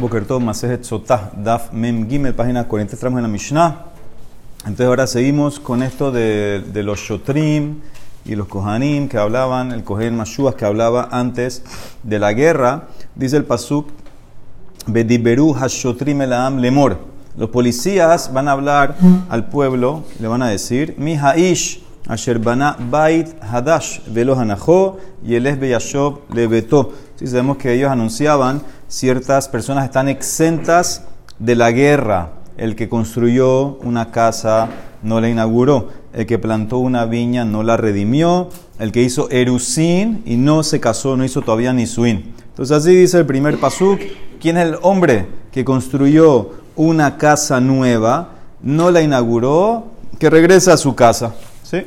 Bokertov Masejet Sotah, Daf Mem Gimel, página 40, estamos en la Mishnah. Entonces ahora seguimos con esto de, de los Shotrim y los Kohanim que hablaban, el Kohen Mashuas que hablaba antes de la guerra. Dice el Pasuk, Bediberu Hashotrim Elaam Lemor. Los policías van a hablar al pueblo, le van a decir, Mi Haish Asher Bana Bait Hadash Velo y el Beyashov Lebeto. Si sabemos que ellos anunciaban ciertas personas están exentas de la guerra. El que construyó una casa no la inauguró. El que plantó una viña no la redimió. El que hizo erusín y no se casó, no hizo todavía ni suin. Entonces así dice el primer pasuk. ¿Quién es el hombre que construyó una casa nueva, no la inauguró, que regresa a su casa? ¿Sí?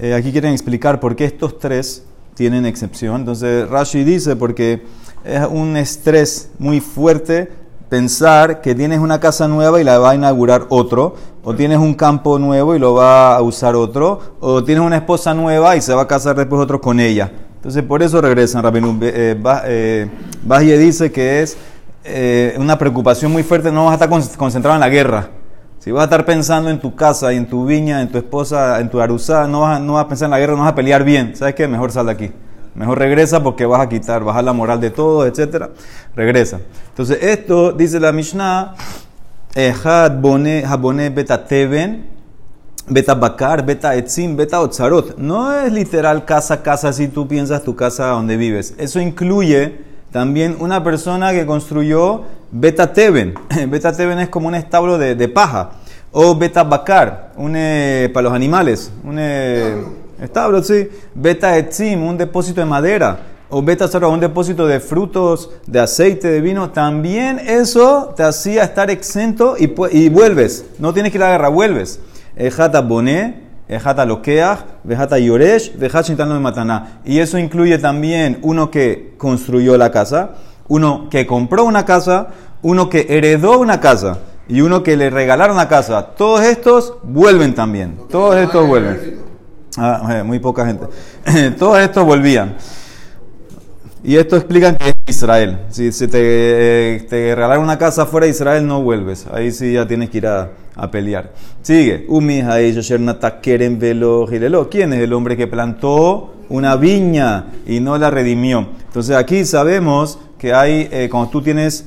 Eh, aquí quieren explicar por qué estos tres tienen excepción. Entonces Rashi dice porque es un estrés muy fuerte pensar que tienes una casa nueva y la va a inaugurar otro, o tienes un campo nuevo y lo va a usar otro, o tienes una esposa nueva y se va a casar después otro con ella. Entonces por eso regresan. Rabinu eh, eh dice que es eh, una preocupación muy fuerte, no vas a estar concentrado en la guerra. Si vas a estar pensando en tu casa y en tu viña, en tu esposa, en tu arusá, no vas, a pensar en la guerra, no vas a pelear bien. ¿Sabes qué? Mejor sal de aquí. Mejor regresa porque vas a quitar, bajar la moral de todo, etc. Regresa. Entonces, esto dice la Mishnah: Ejad bone habone beta teven, beta bakar, beta etzim, beta otzarot. No es literal casa, casa si tú piensas tu casa donde vives. Eso incluye también una persona que construyó beta teven. beta teven es como un establo de, paja. O beta bakar, un, eh, para los animales. Un, eh, Establo, sí. Beta etzim, un depósito de madera. O beta un depósito de frutos, de aceite, de vino. También eso te hacía estar exento y, y vuelves. No tienes que ir a la guerra, vuelves. Ejata boné, ejata lokeach, vejata yoresh, vejat de mataná. Y eso incluye también uno que construyó la casa, uno que compró una casa, uno que heredó una casa y uno que le regalaron una casa. Todos estos vuelven también. Todos estos vuelven. Ah, eh, muy poca gente. Todos estos volvían. Y esto explica que es Israel. Si, te, eh, te, regalaron una casa fuera de Israel, no vuelves. Ahí sí ya tienes que ir a, pelear. Sigue. ¿Quién es el hombre que plantó una viña y no la redimió? Entonces aquí sabemos que hay, eh, cuando tú tienes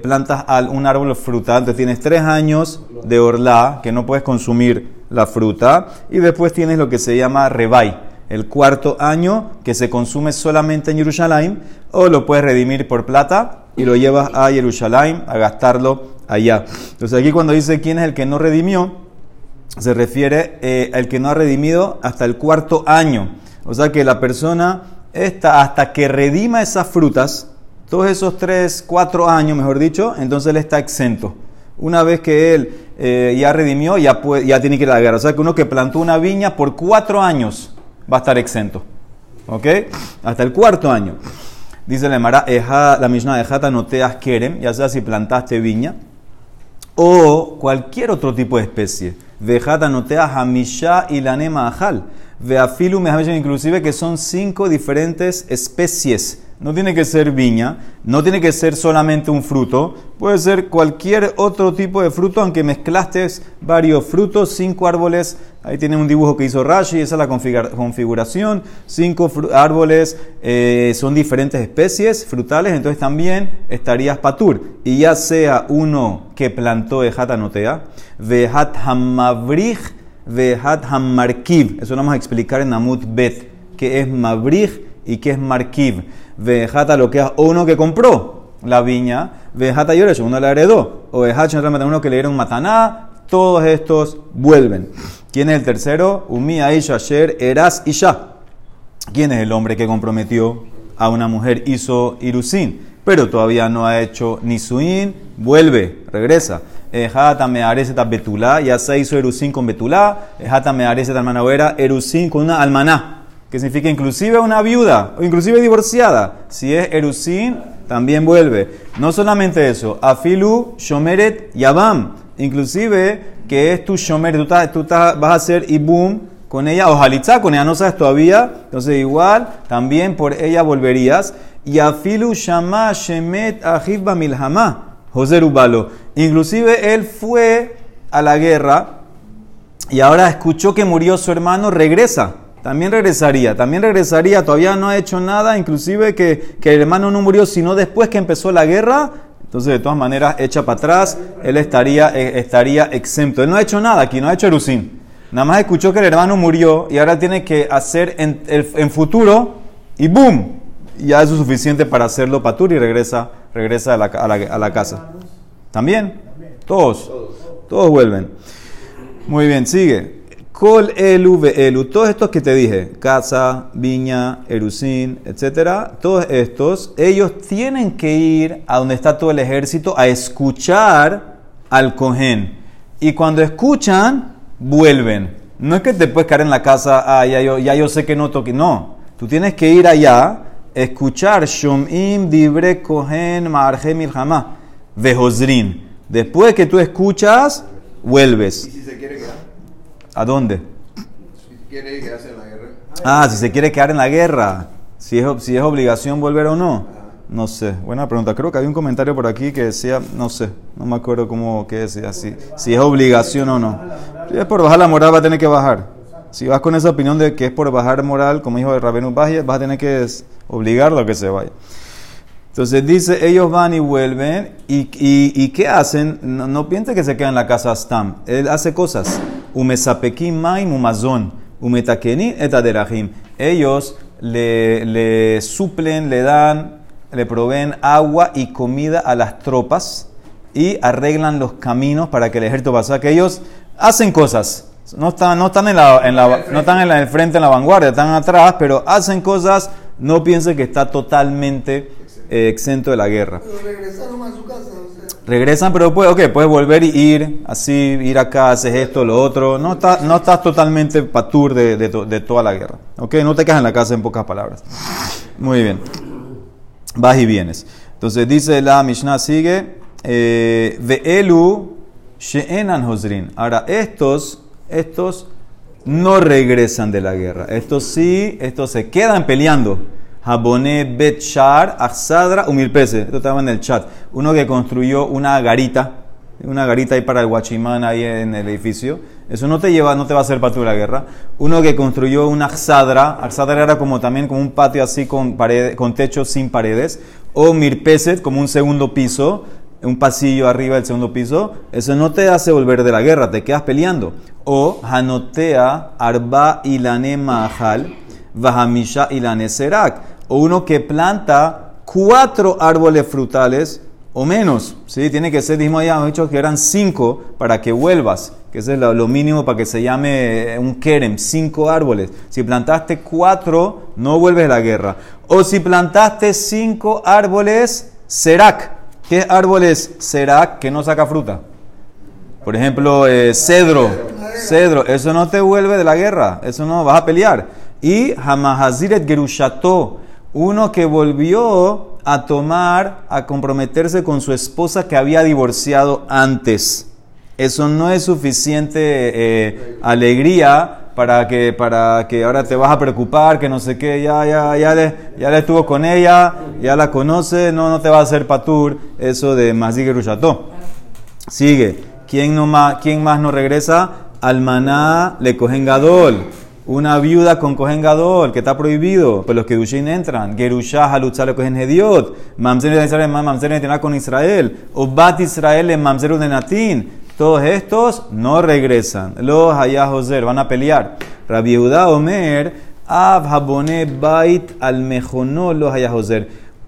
plantas un árbol frutal, entonces tienes tres años de orla que no puedes consumir la fruta. Y después tienes lo que se llama rebay, el cuarto año que se consume solamente en Jerusalén, o lo puedes redimir por plata y lo llevas a Jerusalén a gastarlo allá. Entonces aquí cuando dice quién es el que no redimió, se refiere eh, al que no ha redimido hasta el cuarto año. O sea que la persona está hasta que redima esas frutas, todos esos tres, cuatro años, mejor dicho, entonces él está exento. Una vez que él eh, ya redimió, ya, ya tiene que ir a. O sea que uno que plantó una viña por cuatro años va a estar exento. ¿Ok? Hasta el cuarto año. Dice la Emara, la Mishnah de Jata no te quieren, ya sea si plantaste viña o cualquier otro tipo de especie. Vejata no te hamisha y la nema ajal. Veafilu inclusive que son cinco diferentes especies no tiene que ser viña, no tiene que ser solamente un fruto, puede ser cualquier otro tipo de fruto, aunque mezclaste varios frutos, cinco árboles, ahí tiene un dibujo que hizo Rashi, esa es la configuración, cinco árboles eh, son diferentes especies frutales, entonces también estarías patur, y ya sea uno que plantó Ejat Anotea, Vehat Hamavrich, Vehat Hamarkiv, eso lo vamos a explicar en Namut Bet, que es Mavrich y que es Markiv. Vejata lo que es uno que compró la viña, Vejata Yoresh, uno la heredó, o uno que le dieron mataná, todos estos vuelven. ¿Quién es el tercero? Umi Aisha Sher Eras Isha. ¿Quién es el hombre que comprometió a una mujer? Hizo Irusin, pero todavía no ha hecho ni suin, vuelve, regresa. Ejata me areceta betulá, ya se hizo Erusin con betulá. Ejata me areceta almanavera, Erusin con una almaná que significa inclusive una viuda o inclusive divorciada. Si es Erusin, también vuelve. No solamente eso, Afilu, Shomeret, Yabam. Inclusive que es tu Shomeret, tú, vas a hacer Ibum con ella, o Halitza, con ella no sabes todavía, entonces igual también por ella volverías. Y afilu shama shemet ajiv milhama. José Rubalo. Inclusive él fue a la guerra y ahora escuchó que murió su hermano, regresa. También regresaría, también regresaría, todavía no ha hecho nada, inclusive que, que el hermano no murió sino después que empezó la guerra, entonces de todas maneras echa para atrás, él estaría, eh, estaría exento. Él no ha hecho nada aquí, no ha hecho erusín. Nada más escuchó que el hermano murió y ahora tiene que hacer en, en futuro y ¡boom! Ya es suficiente para hacerlo patur y regresa, regresa a la, a la, a la casa. ¿También? Todos. Todos vuelven. Muy bien, sigue. Col elu elu. Todos estos que te dije, casa, viña, erusín, etcétera, todos estos, ellos tienen que ir a donde está todo el ejército a escuchar al cohen. Y cuando escuchan, vuelven. No es que te puedes quedar en la casa, ah, ya yo, sé que no toque. No, tú tienes que ir allá, escuchar Shomim Dibre Kohen Marje Milhama, Vehozrin. Después que tú escuchas, vuelves. ¿Y si se quiere? ¿A dónde? Si quiere quedarse en la guerra. Ah, si se quiere quedar en la guerra. Si es, si es obligación volver o no. No sé. Buena pregunta. Creo que había un comentario por aquí que decía, no sé, no me acuerdo cómo que decía, si, si es obligación o no. Si es por bajar la moral, va a tener que bajar. Si vas con esa opinión de que es por bajar moral, como dijo Rabenu Bajia, vas a tener que obligarlo a que se vaya. Entonces dice, ellos van y vuelven, y, y, ¿qué hacen? No, no que se queda en la casa Stam. Él hace cosas. Umesapekim maim umetakeni etaderahim. Ellos le, le suplen, le dan, le proveen agua y comida a las tropas y arreglan los caminos para que el ejército pase. Que ellos hacen cosas. No están, en, la, no están en el frente, en la vanguardia, están atrás, pero hacen cosas. No piense que está totalmente eh, exento de la guerra. Pero regresaron a su casa, o sea. Regresan, pero puedes, okay, puedes volver y ir, así, ir acá, haces esto, lo otro. No, está, no estás totalmente patur de, de toda la guerra. ¿Ok? No te quedas en la casa en pocas palabras. Muy bien. Vas y vienes. Entonces dice la Mishnah, sigue. eh, Ve'elu she'enan hosrin. Ahora, estos, estos no regresan de la guerra. Estos sí, estos se quedan peleando. Jaboné Bet Shar, Achsadra, Umilpese. Esto estaba en el chat. Uno que construyó una garita, una garita ahí para el guachimán ahí en el edificio. Eso no te lleva, no te va a hacer patio de la guerra. Uno que construyó una Achsadra. Achsadra era como también como un patio así con, pared, con techo sin paredes. O Mirpeset, como un segundo piso un pasillo arriba del segundo piso, eso no te hace volver de la guerra, te quedas peleando. O Hanotea Arba Ilane Mahal, Vahamisha Ilane Serak. O uno que planta cuatro árboles frutales o menos. ¿sí? Tiene que ser, dijimos ya, hemos dicho que eran cinco para que vuelvas, que es lo, mínimo para que se llame eh, un kerem, cinco árboles. Si plantaste cuatro, no vuelves de la guerra. O si plantaste cinco árboles, Serak. ¿Qué árboles Serak que no saca fruta? Por ejemplo, eh, cedro. Cedro. Eso no te vuelve de la guerra. Eso no vas a pelear. Y Hamahaziret Gerushato. Uno que volvió a tomar, a comprometerse con su esposa que había divorciado antes. Eso no es suficiente eh, alegría para que, para que ahora te vas a preocupar, que no sé qué, ya, ya, ya, le, ya le estuvo con ella, ya la conoce, no, no te va a hacer patur eso de Mazig Gerushato. Sigue. ¿Quién, no más, ¿Quién más no regresa? Almaná le cogen gadol. Una viuda con cogen gadol, que está prohibido. Pues los que Dushin entran. Gerushah halutzah le cogen hediot. Mamzer de Israel, mamzer con Israel. O bat Israel en mamzer de natín. Todos estos no regresan. Los hayah van a pelear. Rabbi Omer, Ab Habone Bait al los hayah.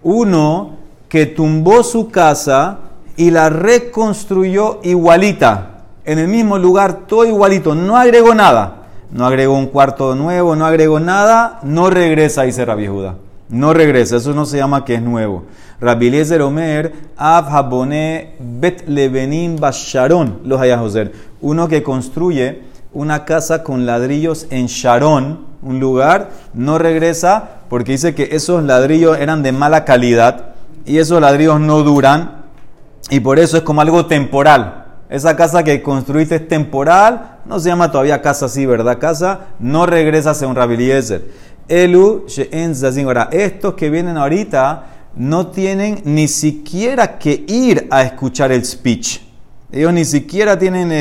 Uno que tumbó su casa y la reconstruyó igualita. En el mismo lugar, todo igualito. No agregó nada. No agregó un cuarto nuevo, no agregó nada. No regresa, dice Rabbi Judá. No regresa. Eso no se llama que es nuevo. Rabbi Eliezer Omer, Av Habone Bet Lebenim Basharon, los Hayahoser. Uno que construye una casa con ladrillos en Sharon, un lugar, no regresa porque dice que esos ladrillos eran de mala calidad y esos ladrillos no duran y por eso es como algo temporal. Esa casa que construiste es temporal, no se llama todavía casa así, ¿verdad? Casa, no regresa según Rabbi Eliezer. Elu she'en zazim. Ahora, estos que vienen ahorita no tienen ni siquiera que ir a escuchar el speech. Ellos ni siquiera tienen eh,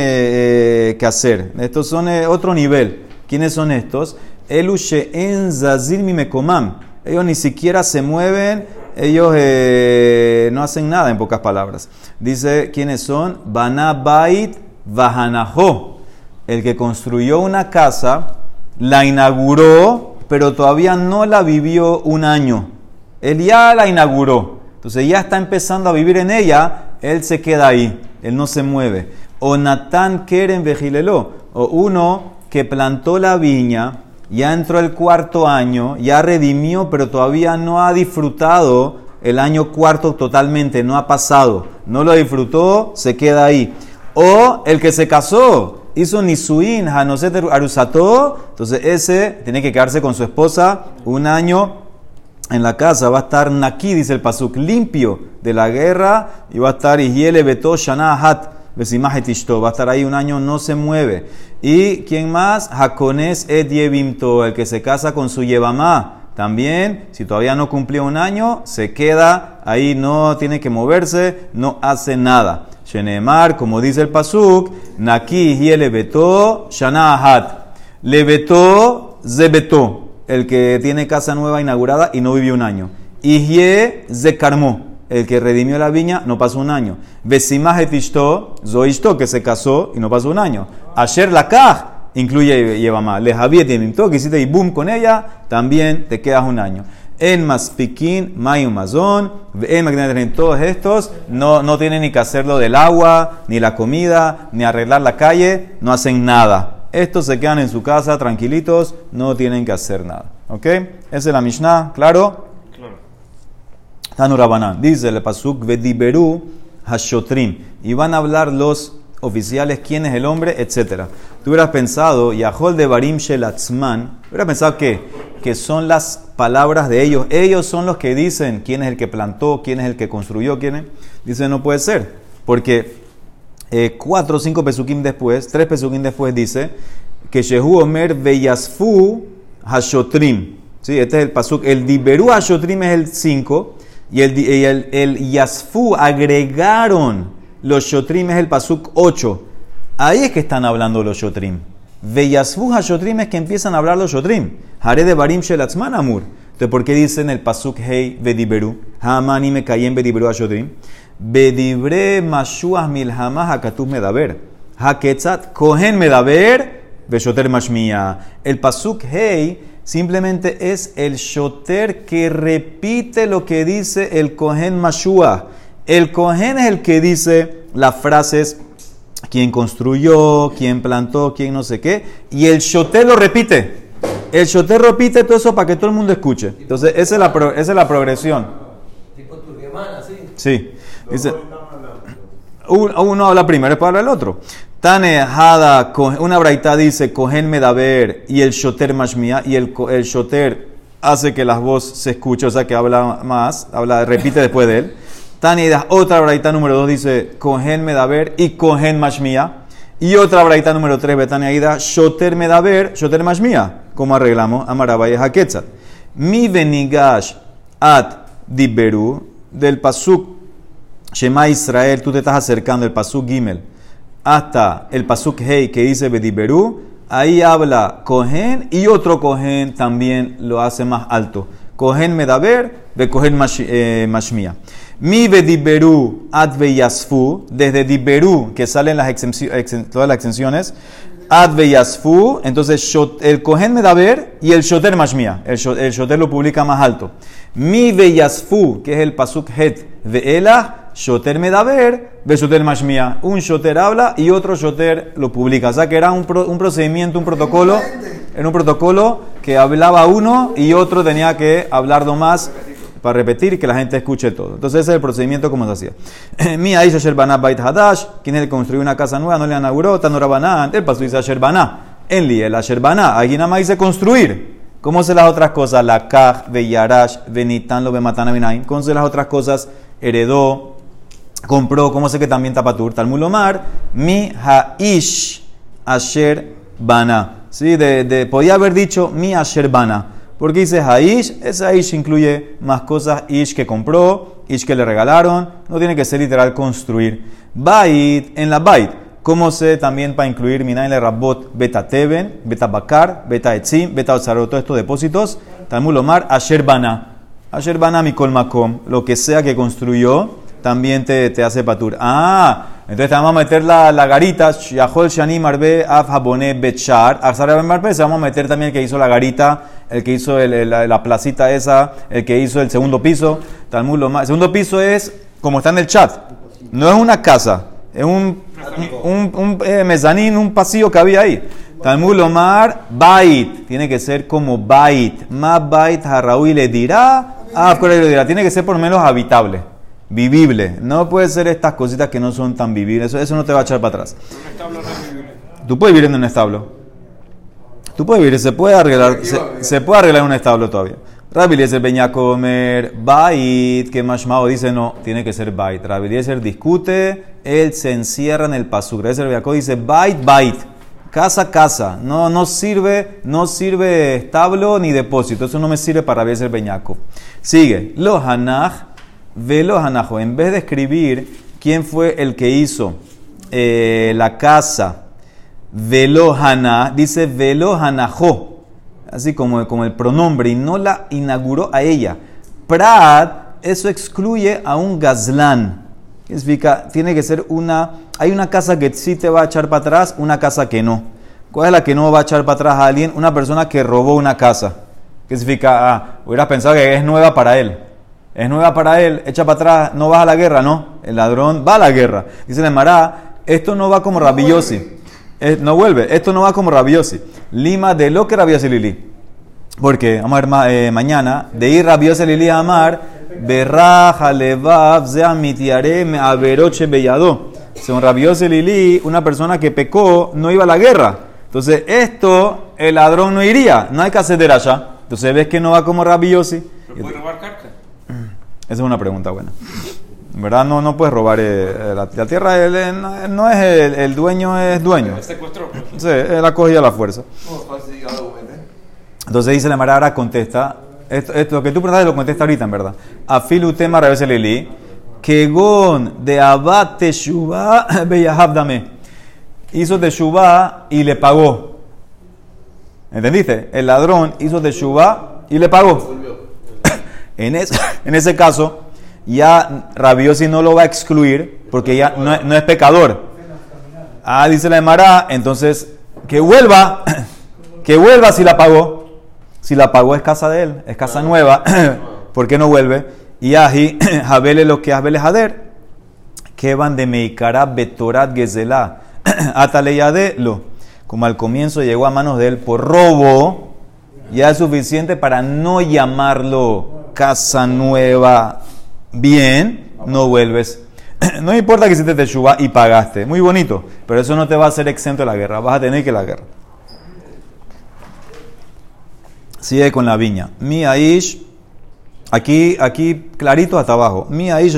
eh, que hacer. Estos son eh, otro nivel. ¿Quiénes son estos? Elu she'en zazim mi mekomam. Ellos ni siquiera se mueven, ellos eh, no hacen nada, en pocas palabras. Dice, ¿quiénes son? Banabait Vahanajo. El que construyó una casa, la inauguró, pero todavía no la vivió un año. Él ya la inauguró. Entonces ya está empezando a vivir en ella, él se queda ahí, él no se mueve. O Natán Keren Vejilelo, o uno que plantó la viña, ya entró el cuarto año, ya redimió, pero todavía no ha disfrutado el año cuarto totalmente, no ha pasado, no lo disfrutó, se queda ahí. O el que se casó, hizo Nisuin, Hanoset Arusato, entonces ese tiene que quedarse con su esposa un año en la casa, va a estar Naki, dice el Pasuk, limpio de la guerra, y va a estar Ihiele Beto Shana Va a estar ahí un año, no se mueve. ¿Y quién más? Jacones et el que se casa con su Yevamá. También, si todavía no cumplió un año, se queda ahí, no tiene que moverse, no hace nada. Shenemar, como dice el Pasuk, Naki Hiele Beto Shana Hat. Le Beto Zebeto, el que tiene casa nueva inaugurada y no vivió un año. Ihye Zekarmo el que redimió la viña no pasó un año. Vesimah etishto, zoishto, que se casó y no pasó un año. Asher lakaj, incluye Yevamá. Le Yemimto, que hiciste y boom con ella, también te quedas un año. En Maspikin, Mayum Mazón, en todos estos no, no tienen ni que hacerlo del agua, ni la comida, ni arreglar la calle, no hacen nada. Estos se quedan en su casa tranquilitos, no tienen que hacer nada. ¿Ok? Esa es la Mishnah, ¿claro? Tanurabanan. Dice el Pasuk, Vediberu Hashotrim. Y van a hablar los oficiales quién es el hombre, etc. Tú hubieras pensado, Yahol de Barim Shelatzman, hubieras pensado que, que son las palabras de ellos. Ellos son los que dicen quién es el que plantó, quién es el que construyó, quién es. Dice, no puede ser. Porque eh, cuatro o cinco pesukim después, tres pesukim después dice que Shehu Omer Veyasfu Hashotrim. Sí, este es el pasuk. El Diberu Hashotrim es el 5 y el, Yasfu agregaron los Shotrim, es el Pasuk 8. Ahí es que están hablando los Shotrim. Ve Yasfu Shotrim es que empiezan a hablar los Shotrim. Hare de Barim Shelatzman Amur. Entonces, ¿por qué dicen el Pasuk Hei Vediberu? Hamani me cayen Vediberu Shotrim. Vedibre Mashuah Milhamah Hakatub Medaber. Haketzat Kohen Medaber Veshoter Mashmia. El Pasuk Hei Simplemente es el shoter que repite lo que dice el Kohen Mashua. El Kohen es el que dice las frases, quién construyó, quién plantó, quién no sé qué, y el shoter lo repite. El shoter repite todo eso para que todo el mundo escuche. Entonces, esa es la, esa es la progresión. Tipo Sí. Dice, uno habla primero, habla el otro. Tane Hada, una braita dice, Cohen Medaber y el Shoter Mashmia, y el, el Shoter hace que las voces se escuchen, o sea que habla más, habla, repite después de él. Tane otra braita número dos dice, Cohen Medaber y Cohen Mashmia. Y otra braita número tres, Betania Ida, Shoter Medaber, Shoter Mashmia. ¿Cómo arreglamos? Amarabaya Haketzat. Mi Benigash at Diberu, del Pasuk Shema Israel, tú te estás acercando, el Pasuk Gimel hasta el Pasuk Hei que dice Bediberú, ahí habla Cohen y otro Cohen también lo hace más alto. Cohen Medaber, de Cohen eh, Mashmia. Mi Bediberú Adve Yasfu, desde Diberú, que salen las todas las extensiones, Adve Yasfu, entonces el Cohen Medaber y el Shoter Mashmia. El, Shoter lo publica más alto. Mi Yasfu, que es el Pasuk Het de Elah, Shoter Medaber, Shoter Mashmia. Un Shoter habla y otro Shoter lo publica. O sea que era un, un procedimiento, un protocolo. Era un protocolo que hablaba uno y otro tenía que hablar más para repetir y que la gente escuche todo. Entonces ese es el procedimiento como se hacía. Mi Aisha Sherbanah Bait Hadash, quien que construyó una casa nueva, no le inauguró, Tanorabanah, el paso dice Sherbanah. En Li, el Sherbanah, aquí nada más dice construir. ¿Cómo se las otras cosas? La Kaj, de Yarash, Benitan, lo Bematana Binaim. ¿Cómo se las otras cosas? Heredó, compró, ¿cómo sé que también tapatur? Talmulomar, mi haish asher bana. ¿Sí? De, podía haber dicho mi asher bana. ¿Por qué dice Haish? Ese Haish incluye más cosas Ish que compró, Ish que le regalaron. No tiene que ser literal construir. Bait, en la Bait. ¿Cómo se también para incluir Minay le Rabot Beta Teben, Beta Bakar, Beta Etzim, Beta Otzarot, todos estos depósitos? Talmud Lomar, Asher Bana. Asher Bana Mikol Makom. Lo que sea que construyó, también te, te hace patur. Ah, entonces te vamos a meter la, la garita, Yahol Shani Marbe Af Habone Betchar, Arzar Marbe, se vamos a meter también el que hizo la garita, el que hizo la, la placita esa, el que hizo el segundo piso. Talmud Lomar. El segundo piso es como está en el chat. No es una casa, es un, un, un, eh, mezanín, un pasillo que había ahí. Talmud Lomar, Bait, tiene que ser como Bait. Más Bait Harraui le dirá, ah, le dirá, tiene que ser por lo menos habitable, vivible. No puede ser estas cositas que no son tan vivibles, eso, eso no te va a echar para atrás. Tú puedes vivir en un establo. Tú puedes vivir, se puede arreglar, se, se puede arreglar un establo todavía. Rabbi venía comer bait, que Mashmao dice no, tiene que ser bait. Rabbi discute, él se encierra en el pasuk. Rabbi dice bait, bait. Casa, casa. No, no sirve, no sirve establo ni depósito. Eso no me sirve para Rabbi Eliezer Benyakov. Sigue. Lo hanach, ve lo hanajo. En vez de escribir quién fue el que hizo eh, la casa, velo hana, dice velo hanajó así como, como el pronombre, y no la inauguró a ella. Prad, eso excluye a un gazlán. ¿Qué significa? Tiene que ser una. Hay una casa que sí te va a echar para atrás, una casa que no. ¿Cuál es la que no va a echar para atrás a alguien? Una persona que robó una casa. ¿Qué significa? Ah, hubieras pensado que es nueva para él. Es nueva para él, echa para atrás, no vas a la guerra, no. El ladrón va a la guerra. Dice el Mará, esto no va como Rabiosi. No vuelve. Esto no va como Rabiosi. Lima de lo que Rabiosi Lili. Porque, vamos a ver ma- eh, mañana, de ir Rabiosi Lili a amar, berraja levav zea mitiare me averoche bellado. Según Rabiosi Lili, una persona que pecó no iba a la guerra. Entonces, esto, el ladrón no iría. No hay que hacer allá. Entonces, ves que no va como Rabiosi. ¿Me puede robar carta? Esa es una pregunta buena. En verdad no, no puedes robar eh, eh, la, la tierra, él, él no, él no es el, el dueño, es dueño. Me secuestró. pues. Sí, él la cogía a la fuerza. Entonces dice la Mara, ahora contesta. Esto, esto, lo que tú preguntaste lo contesta ahorita, en verdad. Afilu tema revés lili. Kegon de abad teshuva beyahab dame. Hizo teshuva y le pagó. ¿Entendiste? El ladrón hizo teshuva y le pagó. En, es- en ese caso, ya Rabiosi no lo va a excluir porque ya no, es- no es pecador. Ah, dice la Emara, entonces que vuelva, que vuelva si la pagó. Si la pagó es casa de él, es casa nueva, ¿por qué no vuelve? Y ahi, Jabele lo que Jabele Jader, que van de Meikara Betorat Ataleyade lo. Como al comienzo llegó a manos de él por robo, ya es suficiente para no llamarlo casa nueva. Bien, no vuelves. No importa que hiciste teshuva y pagaste, muy bonito, pero eso no te va a hacer exento de la guerra, vas a tener que la guerra. Sigue con la viña. Mi Aish, aquí, aquí clarito hasta abajo. Mi Aish.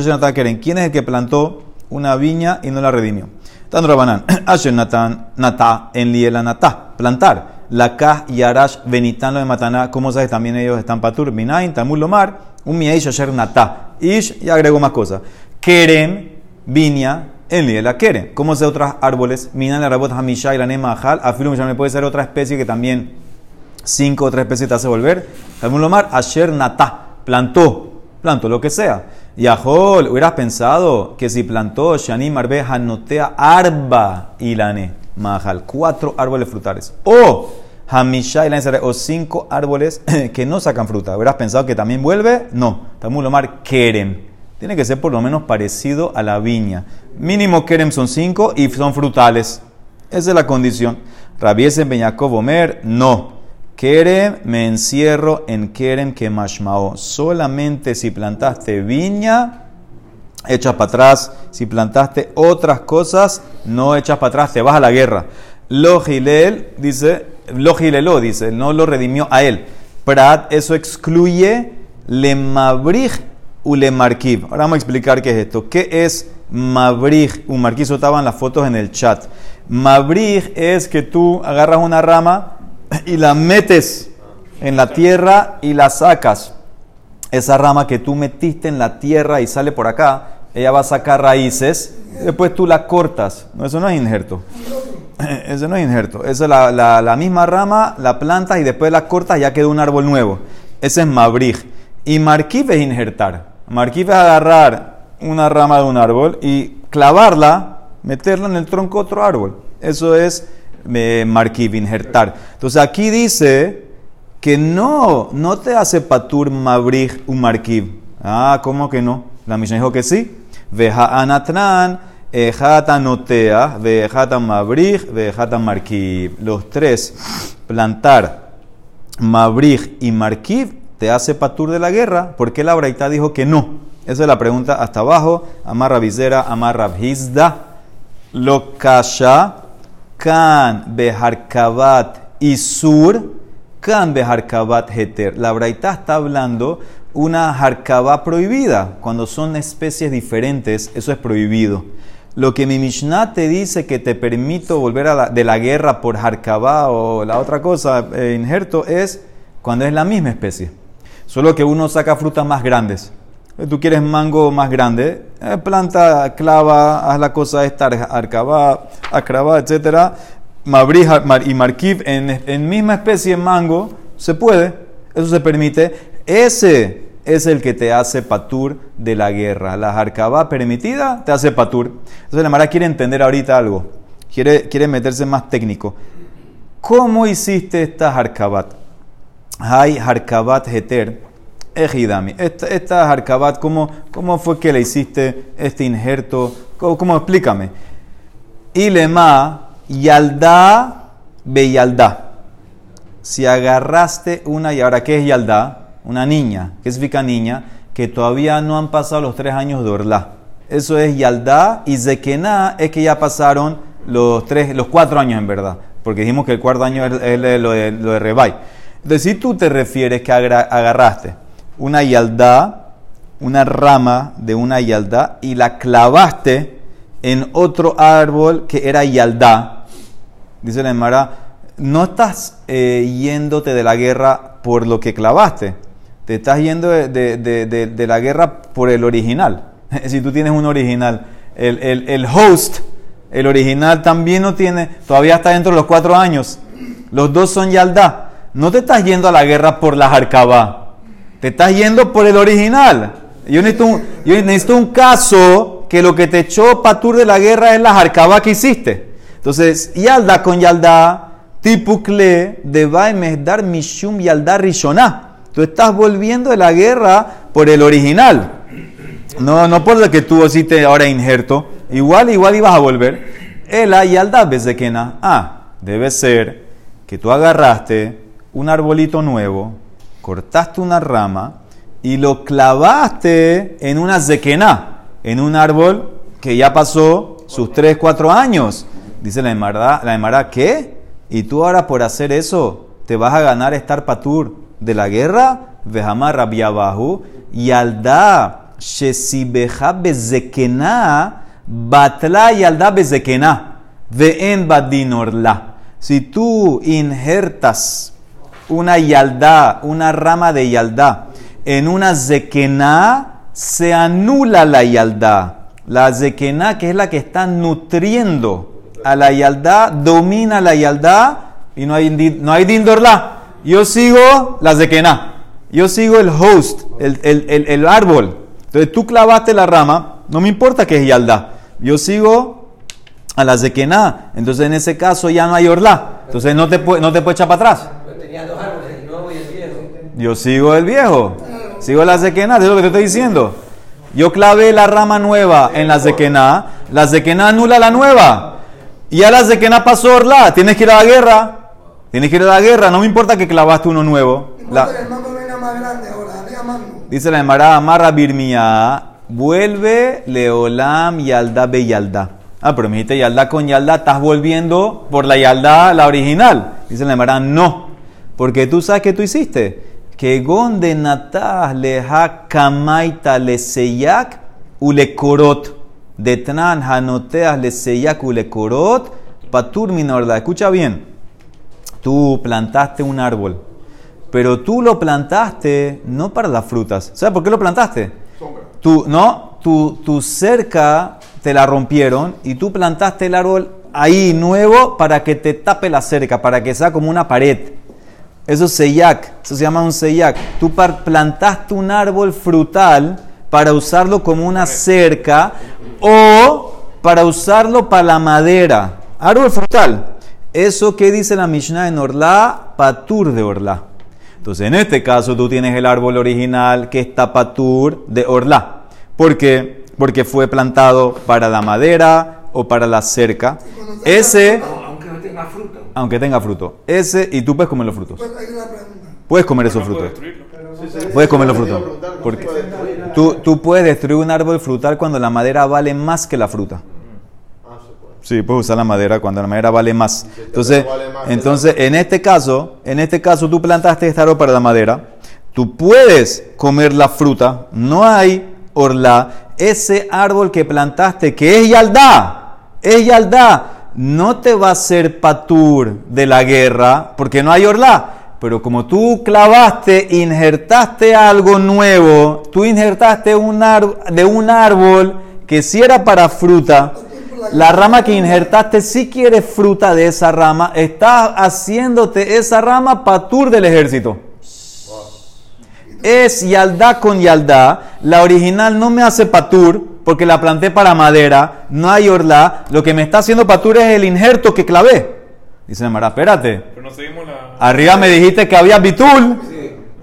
¿Quién es el que plantó una viña y no la redimió? Tan Rabanán. Asher Natan, Natá, en Liela Natá. Plantar. La Kaj y Arash Benitán lo de Mataná. ¿Cómo sabes? También ellos están patur. Minain, Tamul Lomar. Un Mi Aish, Asher Natá. Ish, y agregó más cosas. Kerem, viña, en Liela Kerem. ¿Cómo sé otros árboles? Minan, la Rabot Hamisha y la Nema Ajal. Afirmo que puede ser otra especie que también cinco otras especies te hace volver. Talmud Lomar, Asher Natá, plantó, plantó lo que sea. Yahol, hubieras pensado que si plantó Shani Marbe Hanotea Arba Ilane Mahal, cuatro árboles frutales. O Hamisha o cinco árboles que no sacan fruta. ¿Hubieras pensado que también vuelve? No. Talmud Lomar, Kerem. Tiene que ser por lo menos parecido a la viña. Mínimo Kerem son cinco y son frutales. Esa es la condición. Rabiesen Beñakov Omer, no. Kerem, me encierro en Kerem que mashmao. Solamente si plantaste viña, echas para atrás. Si plantaste otras cosas, no echas para atrás, te vas a la guerra. Lo Gilel, dice, lo dice, no lo redimió a él. Prat, eso excluye le mabrij u le markib. Ahora vamos a explicar qué es esto. ¿Qué es mabrij? Un marquís estaban las fotos en el chat. Mabrij es que tú agarras una rama y la metes en la tierra y la sacas. Esa rama que tú metiste en la tierra y sale por acá, ella va a sacar raíces, después tú la cortas. No, eso no es injerto. Eso no es injerto. Esa es la, la- misma rama, la plantas y después la cortas ya queda un árbol nuevo. Ese es mabrij. Y marquif es injertar. Marquif es agarrar una rama de un árbol y clavarla, meterla en el tronco de otro árbol. Eso es eh, injertar. Entonces aquí dice que no, no te hace patur mabrij un marquif. Ah, ¿cómo que no? La Mishnah dijo que sí. Veja anatran, ejata notea, vejata mabrij, vejata marquif. Los tres, plantar mabrij y marquif, te hace patur de la guerra. ¿Por qué la Braita dijo que no? Esa es la pregunta hasta abajo. Amarra visera, amarra hizda. Lo kasha, kan beharkabat isur, kan beharkabat heter. La Braita está hablando una harkabá prohibida. Cuando son especies diferentes, eso es prohibido. Lo que mi Mishnah te dice que te permito volver a la- de la guerra por harkabá o la otra cosa, eh, injerto, es cuando es la misma especie. Solo que uno saca frutas más grandes. Tú quieres mango más grande, eh, planta, clava, haz la cosa esta, ar- arcabá, acrabá, etc. Mar- y marquif en, en misma especie mango, se puede, eso se permite. Ese es el que te hace patur de la guerra. La arcabá permitida te hace patur. Entonces la Mara quiere entender ahorita algo, quiere, quiere meterse más técnico. ¿Cómo hiciste esta harkabat? Hay harkabat heter, ejidami. Esta, esta harkabat, ¿cómo, ¿cómo fue que le hiciste este injerto? ¿Cómo, cómo? explícame? Ilema, yaldá, beyaldá. Si agarraste una, y ahora, ¿qué es yaldá? Una niña. ¿Qué significa niña? Que todavía no han pasado los tres años de orlá. Eso es yaldá y zekená es que ya pasaron los, tres, los cuatro años en verdad. Porque dijimos que el cuarto año es, lo de, lo de. Entonces, si tú te refieres que agarraste una yaldá, una rama de una yaldá y la clavaste en otro árbol que era yaldá, dice la Emara, no estás eh, yéndote de la guerra por lo que clavaste, te estás yendo de, la guerra por el original. si tú tienes un original, el, host, el original también no tiene, todavía está dentro de los cuatro años. Los dos son yaldá. No te estás yendo a la guerra por la jarcabá. Te estás yendo por el original. Yo necesito un, un caso que lo que te echó patur de la guerra es la jarcabá que hiciste. Entonces, yalda con yalda, tipukle, de dar mishum yalda rishoná. Tú estás volviendo de la guerra por el original. No, no por lo que tú hiciste ahora injerto. Igual, igual ibas a volver. El yalda bezequena. Ah, debe ser que tú agarraste un arbolito nuevo, cortaste una rama y lo clavaste en una zequená, en un árbol que ya pasó sus 3, 4 años. Dice la Emara, la ¿qué? ¿Y tú ahora por hacer eso te vas a ganar estar patur de la guerra? Vejama rabiabahu y alda shesibeja bezequená batla y alda bezequená ve'en badinorla. Si tú injertas una yaldá, una rama de yaldá, en una zequená, se anula la yaldá. La zequená, que es la que está nutriendo a la yaldá, domina la yaldá y no hay, no hay dindorla. Yo sigo la zequená. Yo sigo el host, el, el- el- el árbol. Entonces tú clavaste la rama, no me importa que es yaldá. Yo sigo a la zequená. Entonces en ese caso ya no hay orla. Entonces no te, no te puede echar para atrás. Yo tenía dos árboles, el nuevo y el viejo. Yo sigo el viejo. Sigo la zequená, es lo que te estoy diciendo. Yo clavé la rama nueva en la zequená. La zequená anula la nueva. Y ya la zequená pasó orla. Tienes que ir a la guerra. Tienes que ir a la guerra. No me importa que clavaste uno nuevo. La- dice la Emara, amarra birmia. Vuelve leolam yalda be yalda. Ah, pero me dijiste yalda con yalda. Estás volviendo por la yalda, la original. Dice la Emara, no. Porque tú sabes que tú hiciste. Que gonde natah leha kamaita le seyak ulekorot. Detnan hanoteas le seyak ulekorot. Patur minorda. Escucha bien. Tú plantaste un árbol. Pero tú lo plantaste no para las frutas. ¿Sabes por qué lo plantaste? Sombra. Tú, no, tu, tu cerca te la rompieron y tú plantaste el árbol ahí nuevo para que te tape la cerca, para que sea como una pared. Eso es seyak, eso se llama un seyak. Tú plantaste un árbol frutal para usarlo como una cerca o para usarlo para la madera. Árbol frutal. Eso que dice la Mishnah en Orlá, patur de Orlá. Entonces, en este caso, tú tienes el árbol original que está patur de Orlá. ¿Por qué? Porque fue plantado para la madera o para la cerca. Ese, Aunque no tenga fruta. aunque tenga fruto. Ese, y tú puedes comer los frutos. Pues. Puedes comer esos frutos. Puedes comer los frutos. Porque tú, tú puedes destruir un árbol frutal cuando la madera vale más que la fruta. Sí, puedes usar la madera cuando la madera vale más. Entonces, vale más que entonces en este caso, en este caso tú plantaste este árbol para la madera. Tú puedes comer la fruta. No hay orla. Ese árbol que plantaste, que es yaldá, es yaldá, no te va a ser patur de la guerra, porque no hay orla. Pero como tú clavaste, injertaste algo nuevo, tú injertaste un ar- de un árbol que si era para fruta, la rama que injertaste si quiere fruta de esa rama, está haciéndote esa rama patur del ejército. Es yaldá con yaldá. La original no me hace patur porque la planté para madera. No hay orla. Lo que me está haciendo patur es el injerto que clavé. Dice Mara, espérate. Arriba me dijiste que había bitul.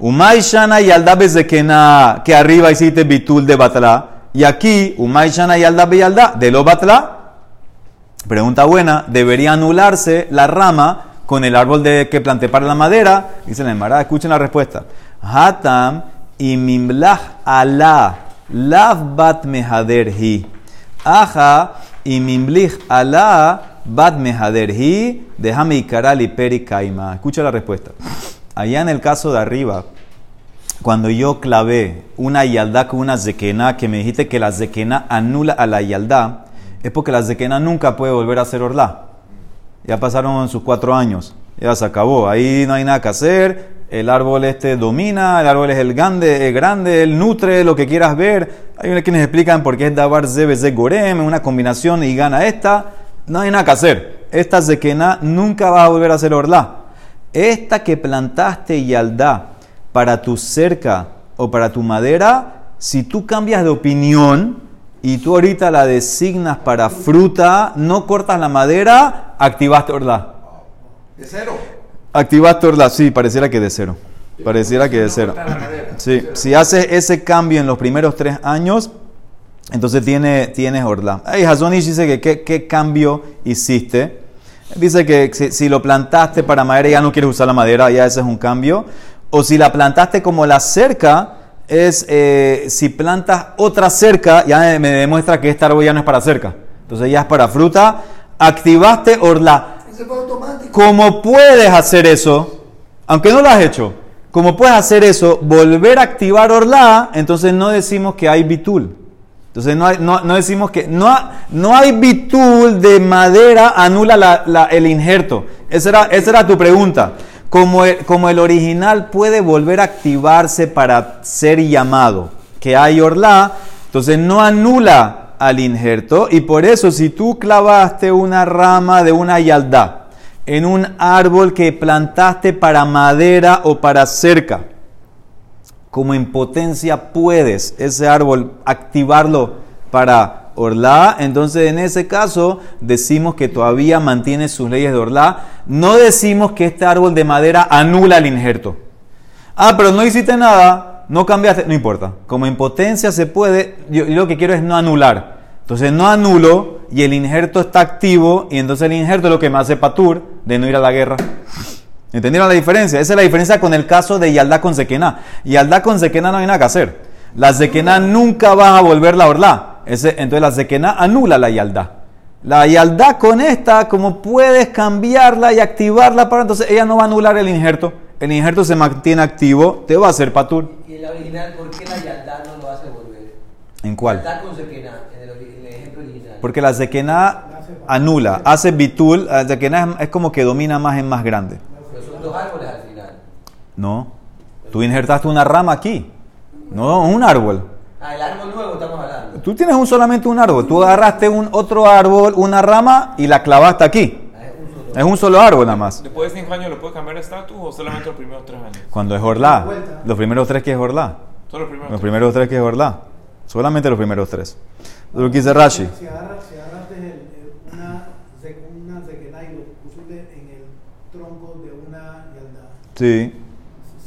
Umay shana y bezekena, que arriba hiciste bitul de batlá. Y aquí, umay shana y beyalda, de lo batlá. Pregunta buena, debería anularse la rama con el árbol de, que planté para la madera. Dice la Emara, escuchen la respuesta. Hatam y mimlah ala, lav bat mehader hi. Aja y mimlich ala, bat mehader hi, déjame ikaral y peri kaima. Escucha la respuesta. Allá en el caso de arriba, cuando yo clavé una yaldá con una zequena, que me dijiste que la zequena anula a la yaldá, es porque la zequena nunca puede volver a ser orlá. Ya pasaron sus cuatro años, ya se acabó, ahí no hay nada que hacer, el árbol este domina, el árbol es el grande, es grande, él nutre lo que quieras ver. Hay unos quienes explican por qué es Dabar Zebe Ze Gorem, una combinación y gana esta. No hay nada que hacer. Esta zequena nunca va a volver a ser orlá. Esta que plantaste yaldá para tu cerca o para tu madera, si tú cambias de opinión y tú ahorita la designas para fruta, no cortas la madera, activaste orla. De cero. Activaste orla, sí, pareciera que de cero. Pareciera que de cero. Sí, si haces ese cambio en los primeros tres años, entonces tiene, tienes orla. Ahí Hazonish dice que ¿qué, cambio hiciste. Dice que si, si lo plantaste para madera ya no quieres usar la madera, ya ese es un cambio. O si la plantaste como la cerca, es eh, si plantas otra cerca, ya me, demuestra que este árbol ya no es para cerca. Entonces ya es para fruta. Activaste orla. Como puedes hacer eso, aunque no lo has hecho, como puedes hacer eso, volver a activar Orla, entonces no decimos que hay bitul. Entonces no, hay- no, no decimos que no, ha- no hay bitul de madera, anula la- la- el injerto. Esa era, esa era tu pregunta. Como el, original puede volver a activarse para ser llamado, que hay Orla, entonces no anula al injerto y por eso si tú clavaste una rama de una yaldá en un árbol que plantaste para madera o para cerca, como en potencia puedes ese árbol activarlo para Orlá, entonces en ese caso decimos que todavía mantiene sus leyes de Orlá. No decimos que este árbol de madera anula el injerto. Ah, pero no hiciste nada, no cambiaste, no importa. Como en potencia se puede, yo, lo que quiero es no anular. Entonces no anulo y el injerto está activo y entonces el injerto es lo que me hace patur de no ir a la guerra. ¿Entendieron la diferencia? Esa es la diferencia con el caso de Yaldá con Sequená. Yaldá con Sequená no hay nada que hacer. La Sequená nunca va a volver la Orlá. Ese, entonces la Sequená anula la Yaldá. La Yaldá con esta, como puedes cambiarla y activarla para entonces ella no va a anular el injerto. El injerto se mantiene activo, te va a hacer patur. Y en la original, ¿por qué la yaldá no lo hace volver? ¿En cuál? Yaldá con en el, en el ejemplo original. Porque la Sequená anula, hace bitul, la Sequená es, es como que domina más en más grande. Pero son dos árboles al final. No. Tú injertaste una rama aquí. No, un árbol. Ah, el árbol nuevo estamos hablando. Tú tienes un, solamente un árbol. Tú agarraste un otro árbol, una rama y la clavaste aquí. Es un solo. Árbol nada más. Después de 5 años, ¿lo puedes cambiar de estatus o solamente los primeros 3 años? Cuando es orlá. Los primeros tres que es orlá. Solo los primeros Los tres. primeros tres que es orlá. Solamente los primeros tres. Lo que dice Rashi. Si agarras, si agarraste el- el- una, una zequená y lo pusiste en el tronco de una yaldá, Sí.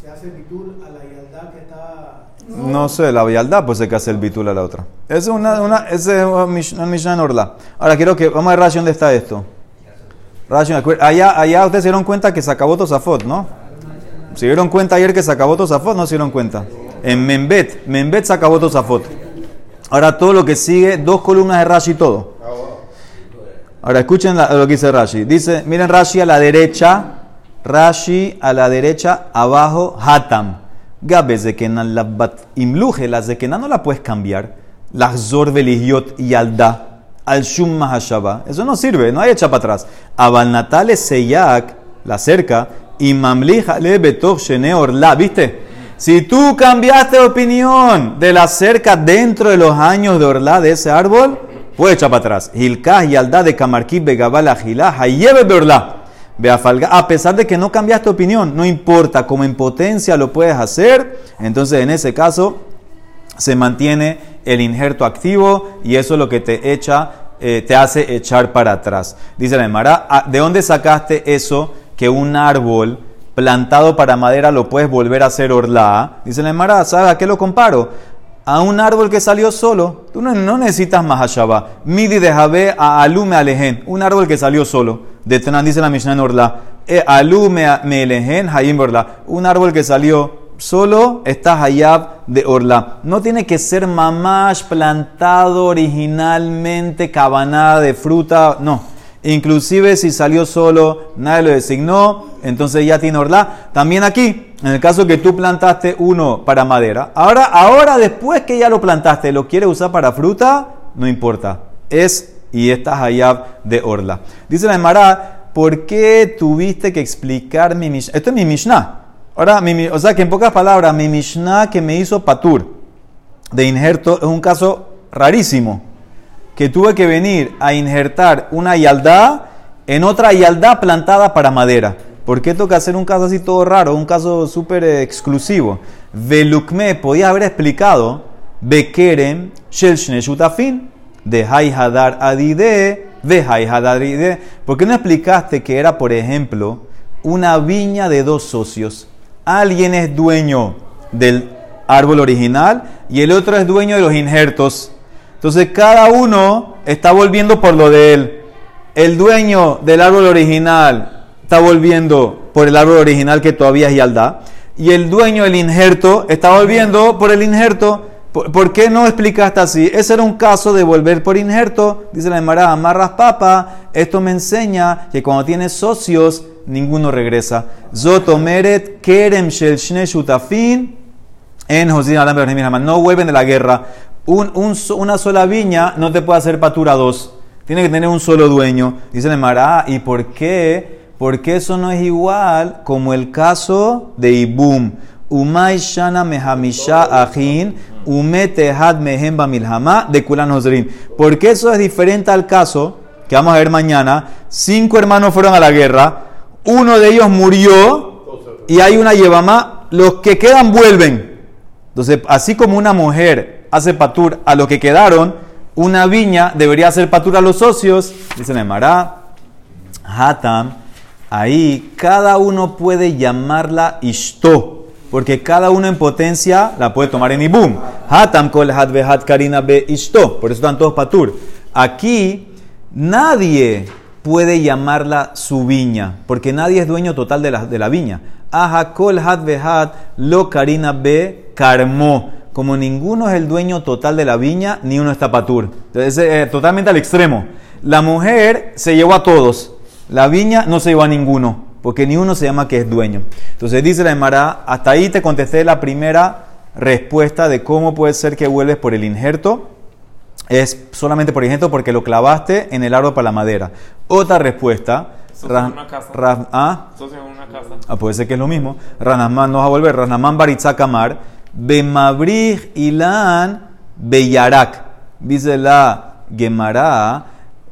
se hace bitul a la yaldá que está... No sé, la vialdad pues se hace el bitul a la otra. Es una, una, es una mish- una Mishnah en Orla. Ahora quiero que, vamos a ver Rashi dónde está esto. Rashi, allá, allá ustedes se dieron cuenta que se acabó Tosafot, ¿no? ¿Se dieron cuenta ayer que se acabó Tosafot? No se dieron cuenta. En Membet, Membet se acabó Tosafot. Ahora todo lo que sigue, dos columnas de Rashi todo. Ahora escuchen lo que dice Rashi. Dice, miren Rashi a la derecha, Rashi a la derecha, abajo, Hatam. Gabe zekenan labat imluje, la zekenan no la puedes cambiar. La zor veligiot y alda, al shum mahashaba. Eso no sirve, no hay echa para atrás. Abal natale seyak, la cerca, y mamlija le betov shene orla, ¿viste? Si tú cambiaste de opinión de la cerca dentro de los años de orla de ese árbol, puedes echar para atrás. Hilkah y alda de Camarquí, Begabal, Agilá, Hayebe Beorla. A pesar de que no cambiaste opinión, no importa, como en potencia lo puedes hacer, entonces en ese caso se mantiene el injerto activo y eso es lo que te echa, eh, te hace echar para atrás. Dice la Emara, "Ah, ¿de dónde sacaste eso que un árbol plantado para madera lo puedes volver a hacer orla? Dice la Emara, ¿sabes a qué lo comparo? A un árbol que salió solo. Tú no, necesitas más. Midi de Javé a alume alejen. Un árbol que salió solo. De Tenan dice la Mishnah en Orla. E me alejen hayim orla. Un árbol que salió solo está hayab de orla. No tiene que ser mamash plantado originalmente, cabanada de fruta, no. Inclusive si salió solo, nadie lo designó, entonces ya tiene orla. También aquí, en el caso que tú plantaste uno para madera, ahora, ahora después que ya lo plantaste, lo quieres usar para fruta, no importa. Es y está hayab de orla. Dice la Emara, ¿por qué tuviste que explicar mi Mishnah? Esto es mi Mishnah. Ahora, mi o sea que en pocas palabras, mi Mishnah que me hizo Patur de injerto es un caso rarísimo. Que tuve que venir a injertar una yaldá en otra yaldá plantada para madera. ¿Por qué toca hacer un caso así todo raro? Un caso súper exclusivo. Velukme podía haber explicado Bekerem Shel Shne Shutafin de Hay Hadar Adide de Hay Hadar Adide. ¿Por qué no explicaste que era, por ejemplo, una viña de dos socios? Alguien es dueño del árbol original y el otro es dueño de los injertos. Entonces cada uno está volviendo por lo de él. El dueño del árbol original está volviendo por el árbol original que todavía es Yaldá. Y el dueño del injerto está volviendo por el injerto. ¿Por, qué no explicaste así? Ese era un caso de volver por injerto. Dice la Emara, amarras papa. Esto me enseña que cuando tienes socios, ninguno regresa. Zotomeret kerem shel shutafin en. No vuelven de la guerra. Una sola viña no te puede hacer patura dos. Tiene que tener un solo dueño. Dice el Mará, ¿y por qué? Porque eso no es igual como el caso de Ibum. Umay shana mehamisha ajin, de kulan. Porque eso es diferente al caso que vamos a ver mañana. Cinco hermanos fueron a la guerra, uno de ellos murió y hay una yevamá. Los que quedan vuelven. Entonces, así como una mujer hace patur a los que quedaron, una viña debería hacer patur a los socios. Dice Nemara, Hatam, ahí cada uno puede llamarla Ishto, porque cada uno en potencia la puede tomar en Ibum. Hatam kol had vehat karina be Ishto, por eso están todos patur. Aquí nadie puede llamarla su viña, porque nadie es dueño total de la, de la viña. Aja kol had vehat lo karina be karmo. Como ninguno es el dueño total de la viña, ni uno está patur. Entonces, eh, totalmente al extremo. La mujer se llevó a todos. La viña no se llevó a ninguno, porque ni uno se llama que es dueño. Entonces dice la Emara, hasta ahí te contesté la primera respuesta de cómo puede ser que vuelves por el injerto. Es solamente por injerto porque lo clavaste en el árbol para la madera. Otra respuesta, Ra- en una casa. Ra- ¿ah? Una casa. Ah, puede ser que es lo mismo. Ranamán, no vas a volver. Ranamán Baritzak Amar. Bemabrij Ilan Beyarak. Dice la Gemara.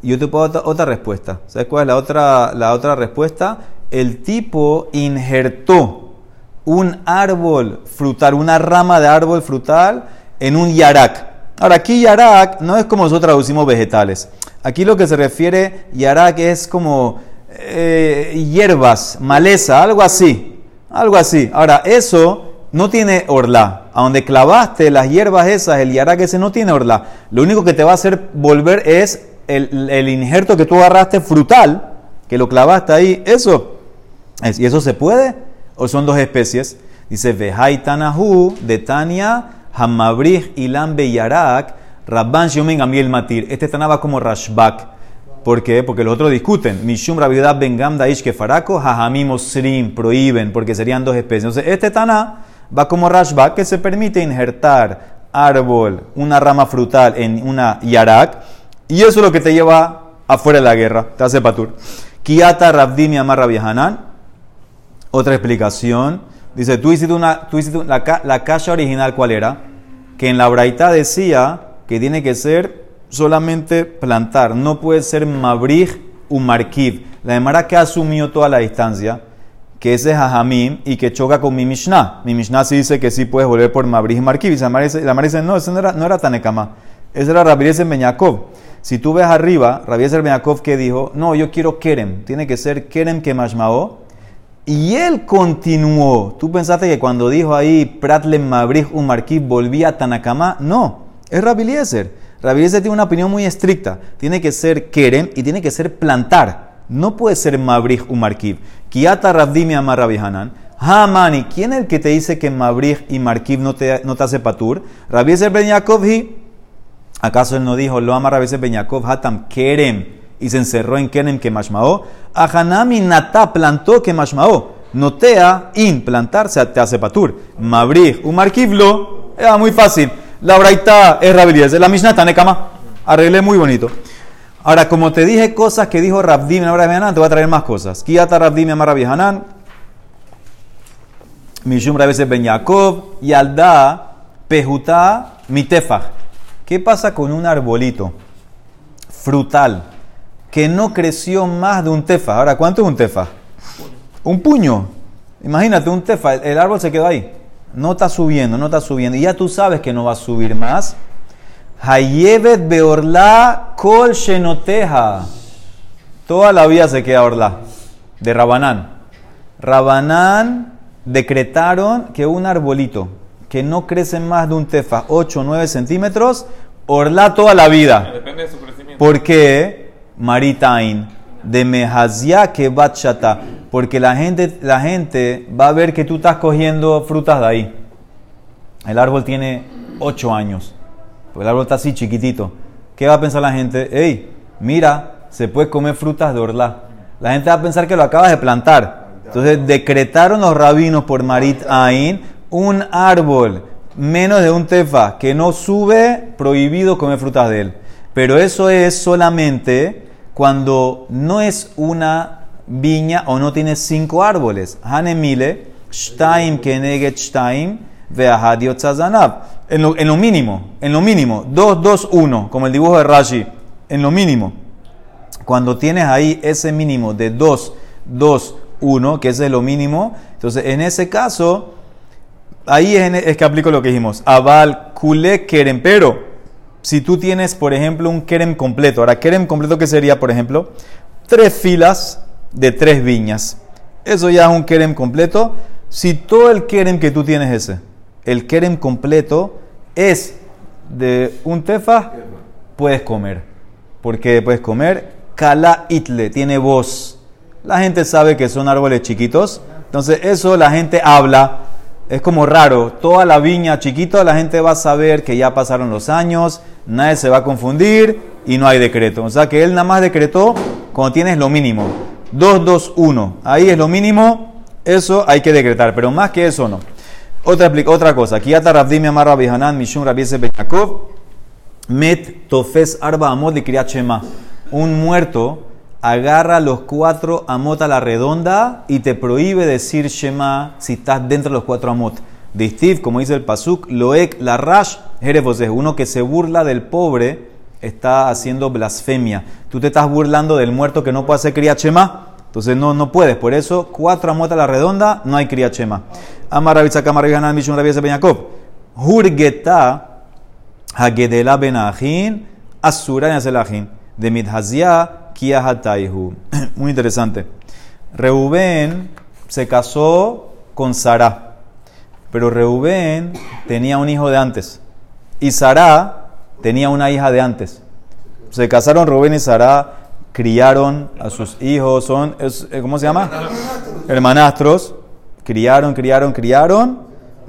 Yo te puedo dar otra, otra respuesta. ¿Sabes cuál es la otra, la otra respuesta? El tipo injertó un árbol frutal, una rama de árbol frutal en un yarak. Ahora, aquí yarak no es como nosotros traducimos vegetales. Aquí lo que se refiere yarak es como eh, hierbas, maleza, algo así. Algo así. Ahora, eso no tiene orla. A donde clavaste las hierbas esas, el yarak ese no tiene orla. Lo único que te va a hacer volver es el, el injerto que tú agarraste frutal, que lo clavaste ahí. Eso. ¿Y eso se puede? ¿O son dos especies? Dice, Vehai Tanahu, de Tania, Hamabrij Ilan Beyarak, Rabban Shiomen Gamiel Matir. Este Tana va como Rashbak. ¿Por qué? Porque los otros discuten. Mishum Rabiudab Ben Gamda Ish Kefarako, Hajamim Osrim, prohíben, porque serían dos especies. Entonces, este Tana va como Rashbak, que se permite injertar árbol, una rama frutal en una yarak, y eso es lo que te lleva afuera de la guerra. Te hace patur. Kiata Rabdim Yamar Rabbi. Otra explicación. Dice, tú hiciste una, tú hiciste la, la caja original, ¿cuál era? Que en la braita decía que tiene que ser solamente plantar, no puede ser mabrij u markiv. La demara que asumió toda la distancia, que ese es hajamim y que choca con mi mishnah. Mi mishnah sí dice que sí puedes volver por mabrij y markiv. Y la demara dice, no, ese no era, no era Tanekama. Ese era Rabbi Eliezer Ben Yaakov. Si tú ves arriba, Rabbi Eliezer Ben Yaakov que dijo, no, yo quiero kerem. Tiene que ser kerem que mashmao. Y él continuó. ¿Tú pensaste que cuando dijo ahí Pratlem Mabrij un Marquib volvía a Tanakama? No, es Rabbi Eliezer. Eliezer tiene una opinión muy estricta. Tiene que ser Kerem y tiene que ser plantar. No puede ser Mabrij un Marquib. Kiata Rabdimi Amar Rabbi Hanan. Hamani, ¿quién es el que te dice que Mabrij y Marquib no te, no te hace patur? Rabbi Eliezer Ben Yaakov. ¿Acaso él no dijo, lo ama Rabbi Ben Yaakov Hatam Kerem y se encerró en Kerem que mashmao? Ahanami Nata plantó que mashmao. Notea in plantar se te hace patur. Mabrij, un marquiblo, era muy fácil. La braita es Rabbi Eliezer, la Mishnah está Nekama. Arreglé muy bonito. Ahora, como te dije cosas que dijo Rabdim Rabbi Hanan, te voy a traer más cosas. Kiata Rabdim Amar Rabbi Hanan, Mishum Rabbi Ben Yaakov, Yalda, Pejuta, Mitefach. ¿Qué pasa con un arbolito frutal que no creció más de un tefa? Ahora, ¿cuánto es un tefa? Un puño. Imagínate, un tefa, el, árbol se quedó ahí. No está subiendo, no está subiendo. Y ya tú sabes que no va a subir más. Hayevet beorla kol shenoteja. Toda la vida se queda orla. De Rabanán. Rabanán decretaron que un arbolito que no crece más de un tefa, 8 o 9 centímetros, orla toda la vida. Depende de su crecimiento. ¿Por qué? Maritain, de Mehazia que. Porque la gente, la gente va a ver que tú estás cogiendo frutas de ahí. El árbol tiene 8 años. El árbol está así chiquitito. ¿Qué va a pensar la gente? Ey, mira, se puede comer frutas de orla. La gente va a pensar que lo acabas de plantar. Entonces decretaron los rabinos por Marit Ain un árbol menos de un tefa que no sube, prohibido comer frutas de él. Pero eso es solamente cuando no es una viña o no tiene cinco árboles. Hanemile, Shtaim Keneget Shtaim. En lo, en lo mínimo, en lo mínimo, 2, 2, 1, como el dibujo de Rashi, en lo mínimo. Cuando tienes ahí ese mínimo de 2, 2, 1, que ese es lo mínimo, entonces en ese caso, ahí es, es que aplico lo que dijimos. Aval, kule, kerem, pero si tú tienes, por ejemplo, un kerem completo, ahora, kerem completo, ¿qué sería, por ejemplo? Tres filas de tres viñas. Eso ya es un kerem completo. Si todo el kerem que tú tienes ese, el kerem completo es de un tefa, puedes comer. Porque puedes comer kala itle, tiene voz. La gente sabe que son árboles chiquitos. Entonces eso la gente habla. Es como raro. Toda la viña chiquito, la gente va a saber que ya pasaron los años, nadie se va a confundir y no hay decreto. O sea que él nada más decretó cuando tienes lo mínimo. 2, 2, 1. Ahí es lo mínimo. Eso hay que decretar. Pero más que eso no. Otra, otra cosa. Aquí ata Rabdim Amar Rabbi Hanan. Met tofes arba amot de. Un muerto agarra los cuatro amot a la redonda y te prohíbe decir Shema si estás dentro de los cuatro amot. De como dice el Pasuk, Loek la Rash, Jerefos es uno que se burla del pobre, está haciendo blasfemia. Tú te estás burlando del muerto que no puede hacer Kriyat Shema. Entonces no, no puedes. Por eso, cuatro amot a la redonda, no hay Kriyat Shema. Amar Rabbi Tzaka, Amar Rabbi Hanan, Mishun Rabbi Yosef Ben Yaakov. Hurgeta Hagedela Ben Ahin, Asura en Aselajin. De Midhazia, Kia Hataihu. Muy interesante. Reubén se casó con Sara. Pero Reubén tenía un hijo de antes. Y Sara tenía una hija de antes. Se casaron Reubén y Sara, criaron a sus hijos, son, eh, ¿cómo se llama? Hermanastros. Criaron, criaron, criaron.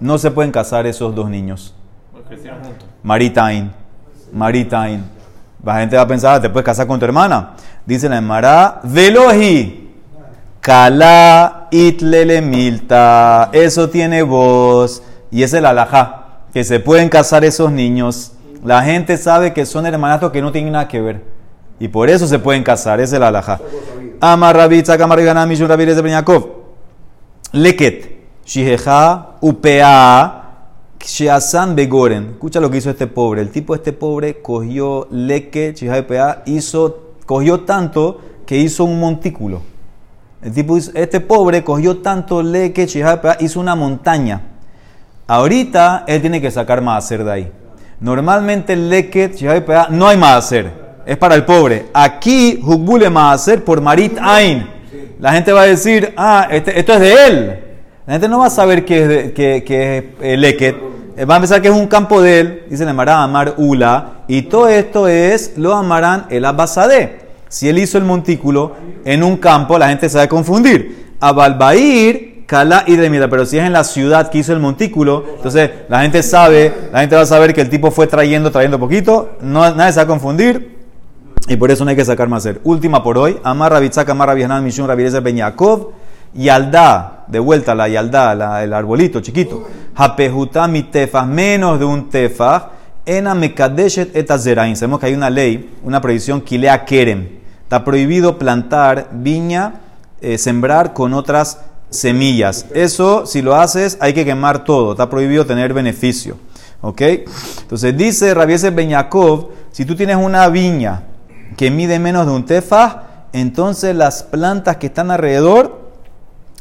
No se pueden casar esos dos niños. Maritain. Maritain. La gente va a pensar, "Ah, ¿te puedes casar con tu hermana? Dice la Emara, Veloji. Kala itlele milta. Eso tiene voz. Y es el alajá. Que se pueden casar esos niños. La gente sabe que son hermanatos que no tienen nada que ver. Y por eso se pueden casar. Es el alajá. Amarrabitza, Kamarigana, Mishun Rabírez de Benyakov. Leket, Shiheja, Upea, Sheasan Begoren. Escucha lo que hizo este pobre. El tipo este pobre cogió Leket, Shiheja, Upea, hizo, cogió tanto que hizo un montículo. El tipo, este pobre cogió tanto Leket, Shiheja, Upea, hizo una montaña. Ahorita él tiene que sacar más hacer de ahí. Normalmente el Leket, no hay más hacer. Es para el pobre. Aquí, Hugbule más hacer por Marit Ain. La gente va a decir, ah, este- esto es de él. La gente no va a saber que es, eh, Leket. Eh, Va a pensar que es un campo de él. Dice, le amará Amar Ula. Y todo esto es, lo amarán el Abbasade. Si él hizo el montículo en un campo, la gente se va a confundir. Abalbair, Kala y. Pero si es en la ciudad que hizo el montículo, entonces la gente sabe, la gente va a saber que el tipo fue trayendo, trayendo poquito. No, nadie se va a confundir. Y por eso no hay que sacar más ser. Última por hoy. Amar Rabitzak, Amar Rabihanan, Mishun, Rabireza, Ben Yaakov. Yaldá, de vuelta la Yaldá, la- el arbolito chiquito. Hapehuta mi tefas, menos de un tefas. Ena mekadeshet et azerain. Sabemos que hay una ley, una prohibición, kilea kerem. Está prohibido plantar viña, eh, sembrar con otras semillas. Eso, si lo haces, hay que quemar todo. Está prohibido tener beneficio. ¿Ok? Entonces dice Rabiese Ben Yaakov, si tú tienes una viña que mide menos de un tefas, entonces las plantas que están alrededor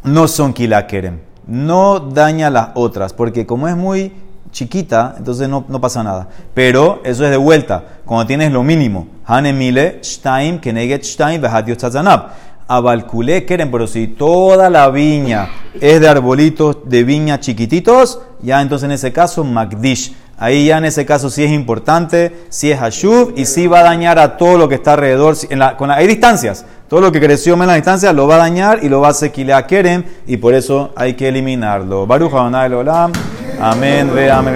no son kilakerem. No daña las otras, porque como es muy chiquita, entonces no, no pasa nada. Pero eso es de vuelta, cuando tienes lo mínimo. Hanemile, Stein, Keneget Stein. Abalculé pero si toda la viña es de arbolitos de viña chiquititos, ya entonces en ese caso, Magdish. Ahí ya en ese caso sí es importante, sí es Hashuv y sí va a dañar a todo lo que está alrededor. Con hay distancias. Todo lo que creció menos la distancia lo va a dañar y lo va a sequilea Kerem y por eso hay que eliminarlo. Baruch Olam. Amén. Ve, amén.